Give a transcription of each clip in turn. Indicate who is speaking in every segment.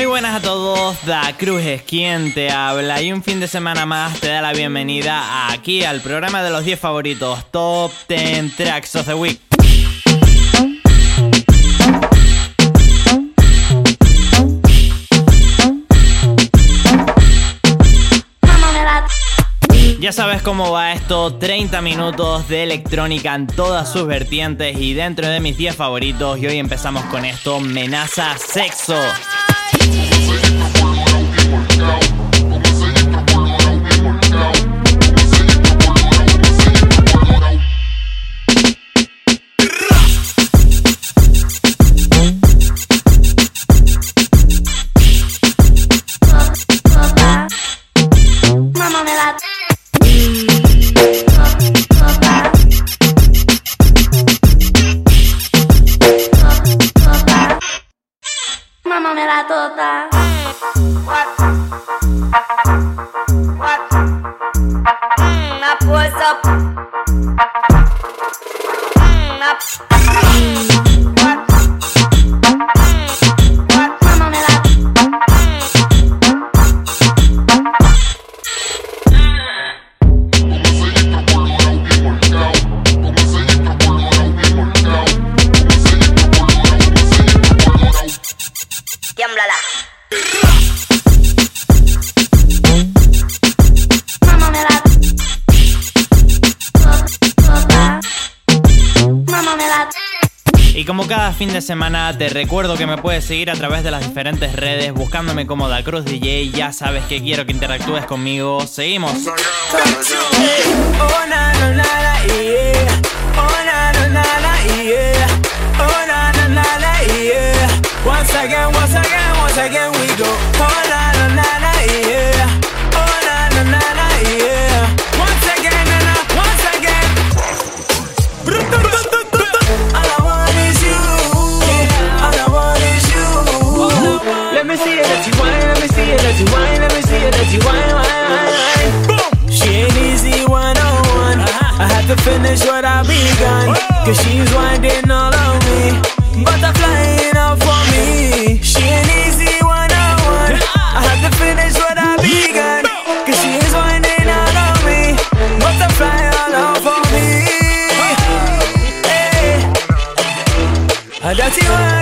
Speaker 1: Muy buenas a todos, Da Cruz es quien te habla y un fin de semana más te da la bienvenida aquí al programa de los 10 favoritos Top 10 Tracks of the Week. Ya sabes cómo va esto, 30 minutos de electrónica en todas sus vertientes y dentro de mis 10 favoritos y hoy empezamos con esto, Menaza Sexo. Party. idiota. What? What? Uma coisa fin de semana, te recuerdo que me puedes seguir a través de las diferentes redes buscándome como Da Cruz DJ. Ya sabes que quiero que interactúes conmigo. Seguimos.
Speaker 2: She whine, whine, whine, whine. She ain't easy one on one. I had to finish what I begun. Cause she's winding all on me. Butterflying up for me. She ain't easy one on one. I had to finish what I begun. Cause she is winding all on me. Butterfly all out for me. Hey. A dirty wine.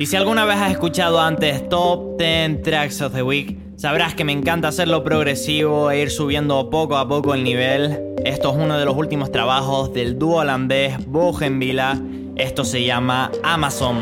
Speaker 3: Y si alguna vez has escuchado antes Top 10 Tracks of the Week, sabrás que me encanta hacerlo progresivo e ir subiendo poco a poco el nivel. Esto es uno de los últimos trabajos del dúo holandés Bogenvilla. Esto se llama Amazon.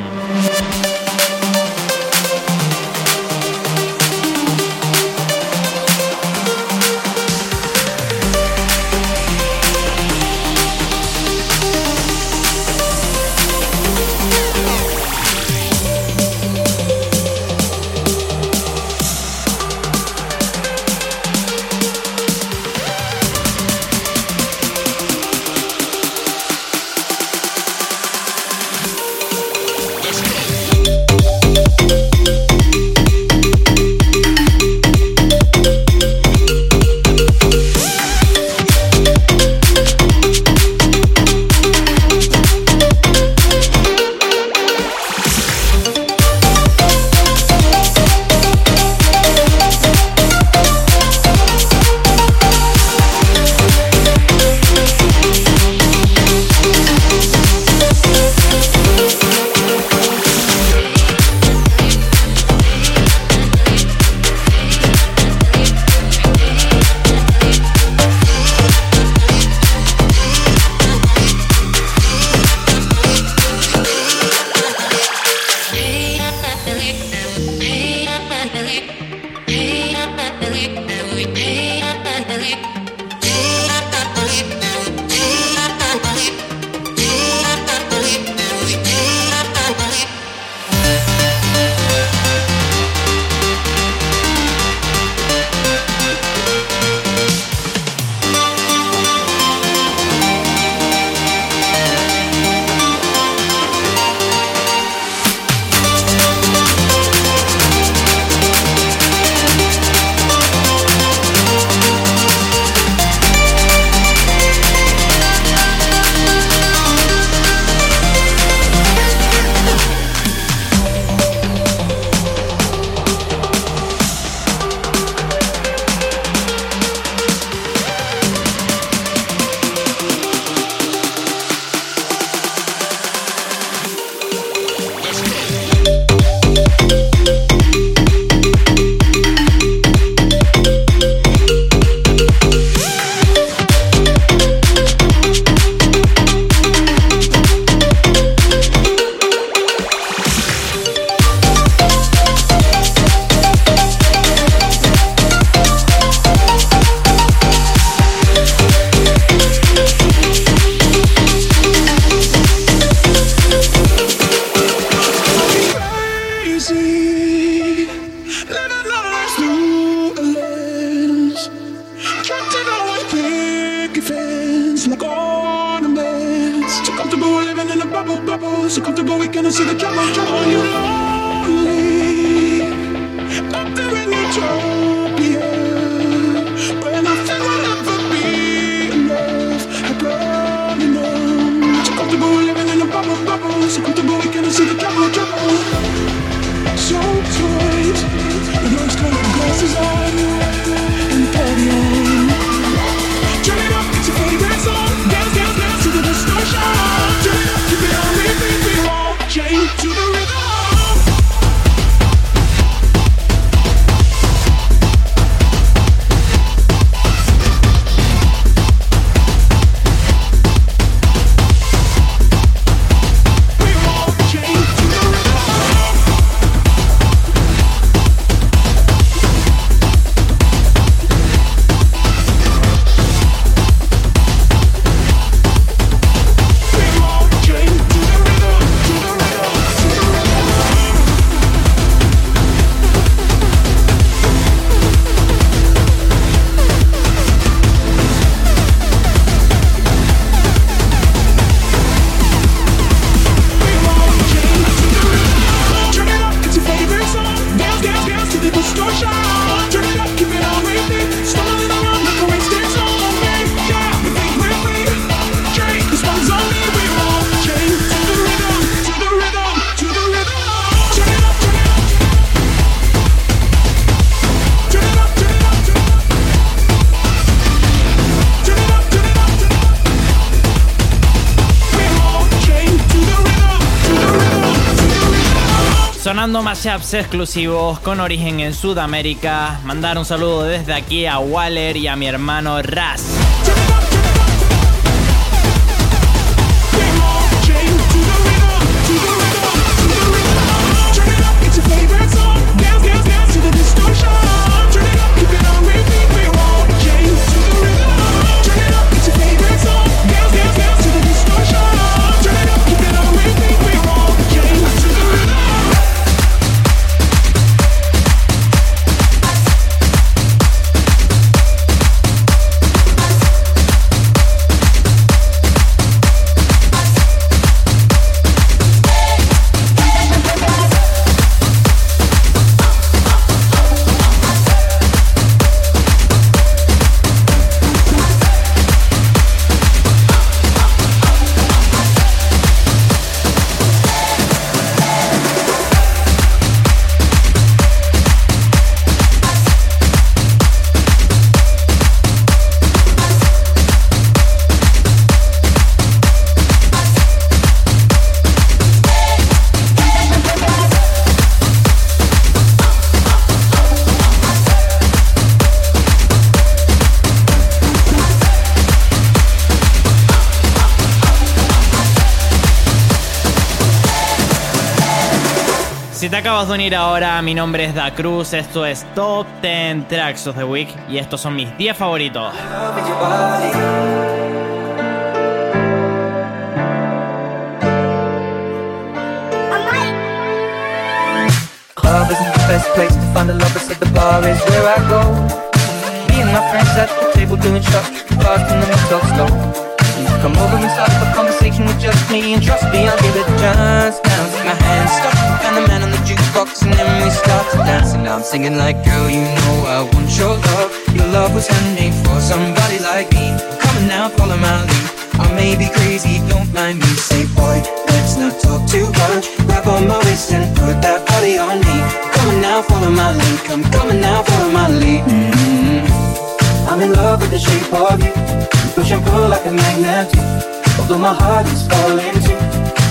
Speaker 1: Sonando mashups exclusivos con origen en Sudamérica. Mandar un saludo desde aquí a Waller y a mi hermano Raz. Si te acabas de unir ahora, mi nombre es Da Cruz, esto es Top 10 Tracks of the Week y estos son mis 10 favoritos.
Speaker 4: And trust me, I'll give it my hand, stop, and the man on the jukebox, and then we start to dance. And now I'm singing like, girl, you know I want your love. Your love was handmade for somebody like me. Come on now, follow my lead. I may be crazy, don't mind me. Say, boy, let's not talk too much. Grab on my waist and put that body on me. Come on now, follow my lead. Come, on now, follow my lead. mm I'm in love with the shape of you. Push and pull like a magnet. Although my heart is falling too.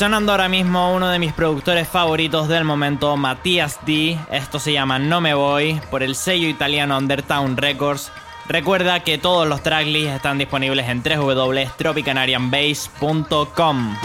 Speaker 1: Sonando ahora mismo uno de mis productores favoritos del momento, Matías D. Esto se llama No Me Voy por el sello italiano Undertown Records. Recuerda que todos los tracklists están disponibles en www.tropicanarianbase.com.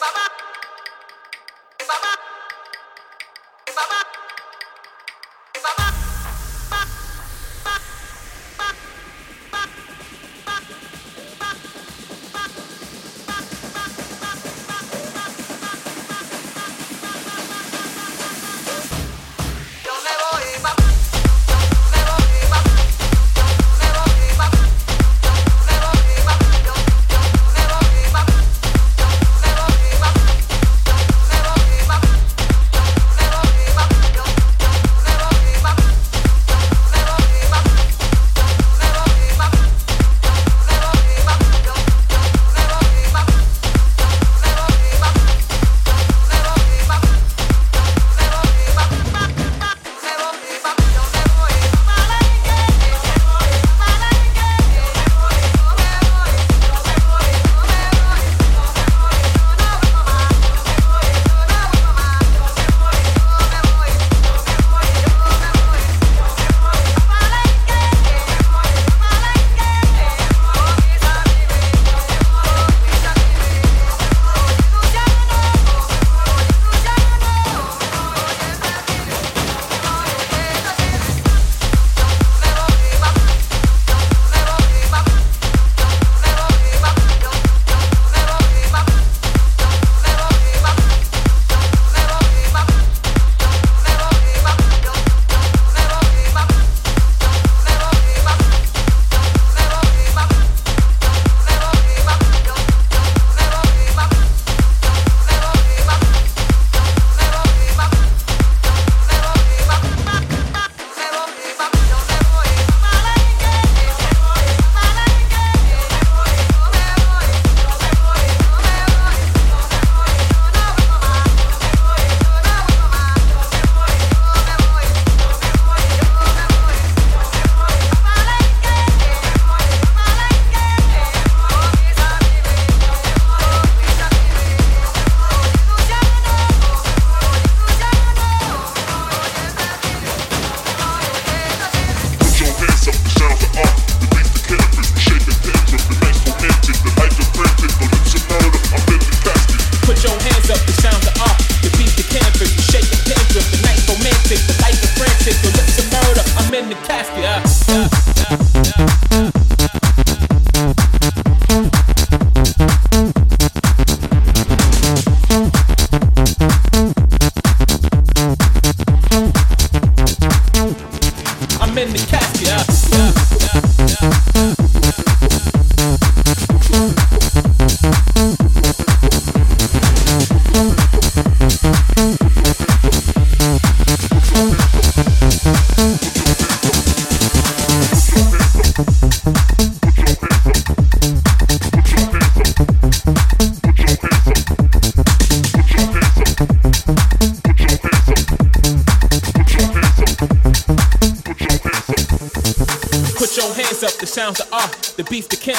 Speaker 5: Bye-bye.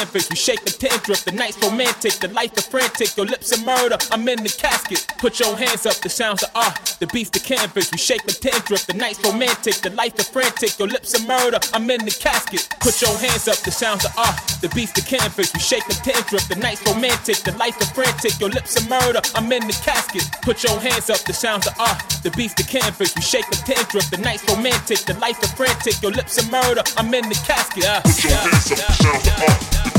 Speaker 5: Canvas, we shake the drip. The night's romantic, the life is frantic. Your lips are murder, I'm in the casket. Put your hands up, the sounds of art. The beats the canvas, we shake the drip. The night's romantic, the life is frantic. Your lips are murder, I'm in the casket. Put your hands up, the sounds of art. The beats the canvas, we shake the drip. The night's romantic, the life is frantic. Your lips are murder, I'm in the casket. Put your hands up, the sounds of art. The beats the canvas, we shake the drip. The night's romantic, the life is frantic. Your lips are murder, I'm in the casket. Uh,
Speaker 6: Put your uh, hands up, uh, the sounds of art. The beats the canvas, we shake the pins up. The night's romantic, the life is frantic. The lips are murder, I'm in the casket.
Speaker 5: Put your hands up, the sounds of art.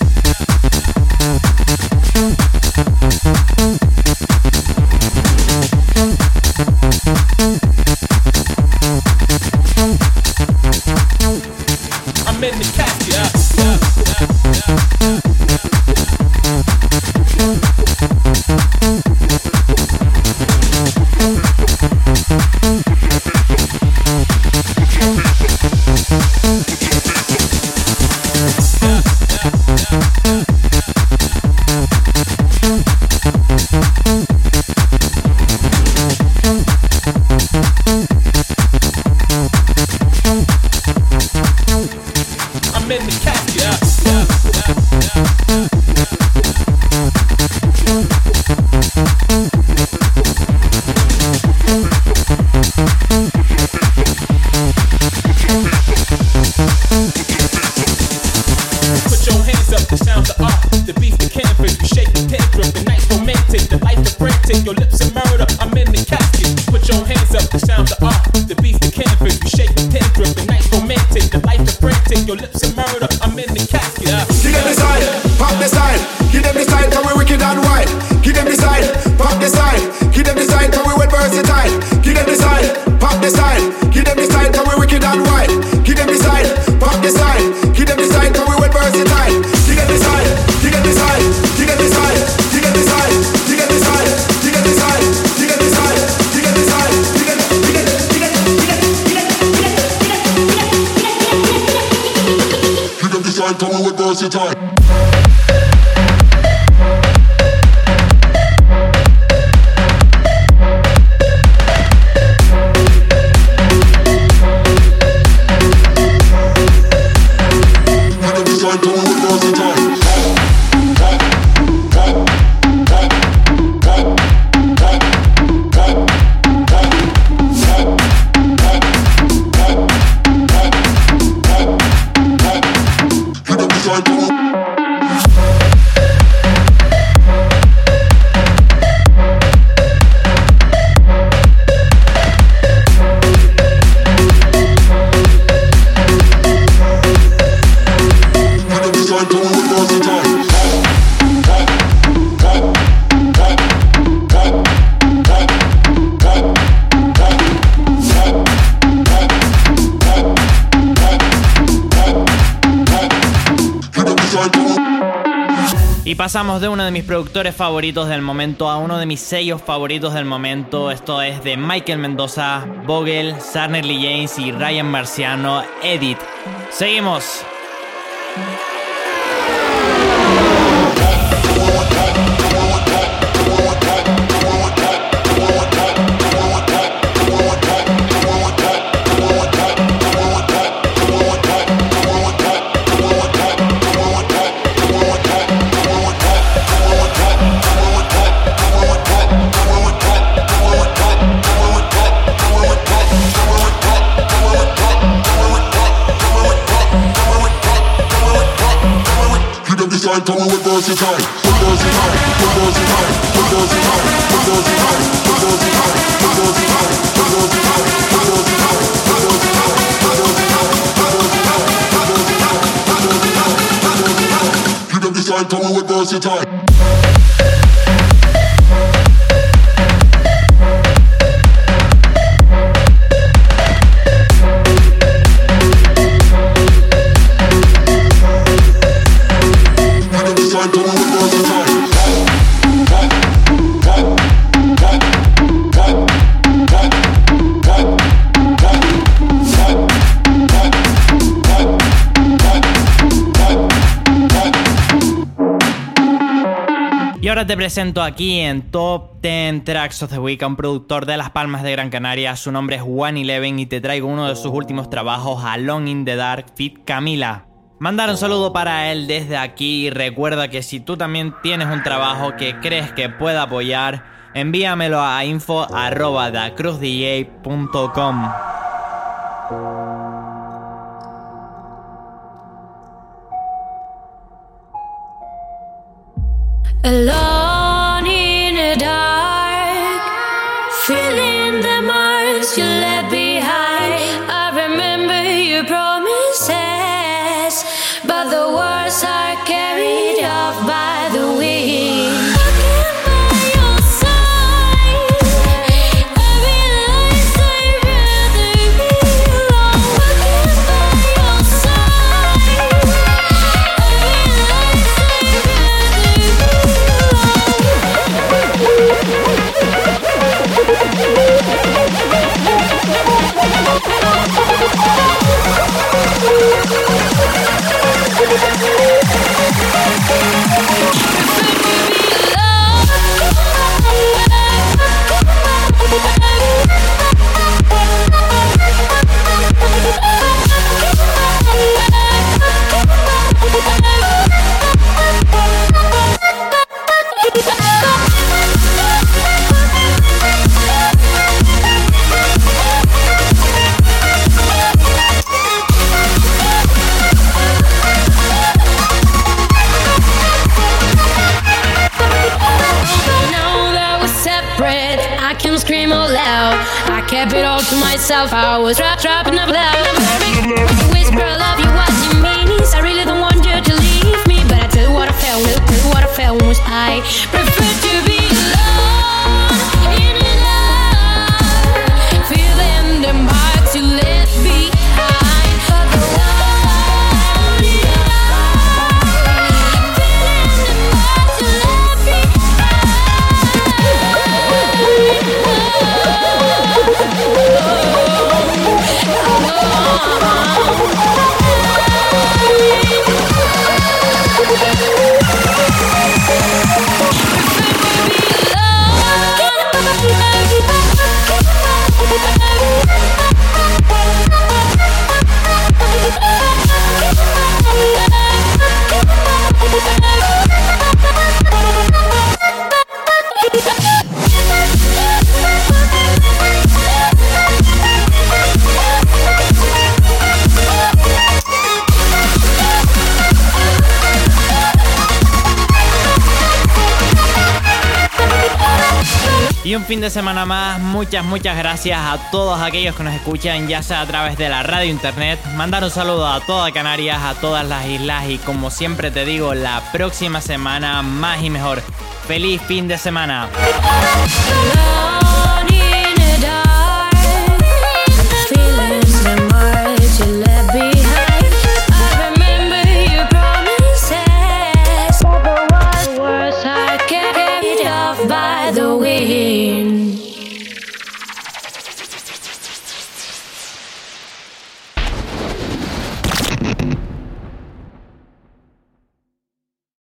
Speaker 6: Mm.
Speaker 1: Y pasamos de uno de mis productores favoritos del momento a uno de mis sellos favoritos del momento. Esto es de Michael Mendoza, Vogel, Sarner Lee James y Ryan Marciano, Edit. Seguimos.
Speaker 6: time, come and reverse it time. Reverse it time, reverse it time, reverse it time, reverse it time, reverse it time, reverse it time, reverse it time, reverse it reverse it reverse it reverse it reverse it reverse it reverse it. You don't decide, come and reverse it time.
Speaker 1: Y ahora te presento aquí en Top 10 Tracks of the Week a un productor de Las Palmas de Gran Canaria. Su nombre es One Eleven y te traigo uno de sus últimos trabajos, Alone in the Dark, Fit Camila. Mandar un saludo para él desde aquí y recuerda que si tú también tienes un trabajo que crees que pueda apoyar, envíamelo a info.dacruzdj.com.
Speaker 7: Alone in the dark, feeling to myself. I was trapped, trapped in a cloud. Whisper, I love you, what you mean I really don't want you to leave me. But I tell you what I felt, tell you what I felt was I prefer
Speaker 1: Y un fin de semana más, muchas, muchas gracias a todos aquellos que nos escuchan, ya sea a través de la radio internet. Mandar un saludo a toda Canarias, a todas las islas y como siempre te digo, la próxima semana más y mejor. Feliz fin de semana.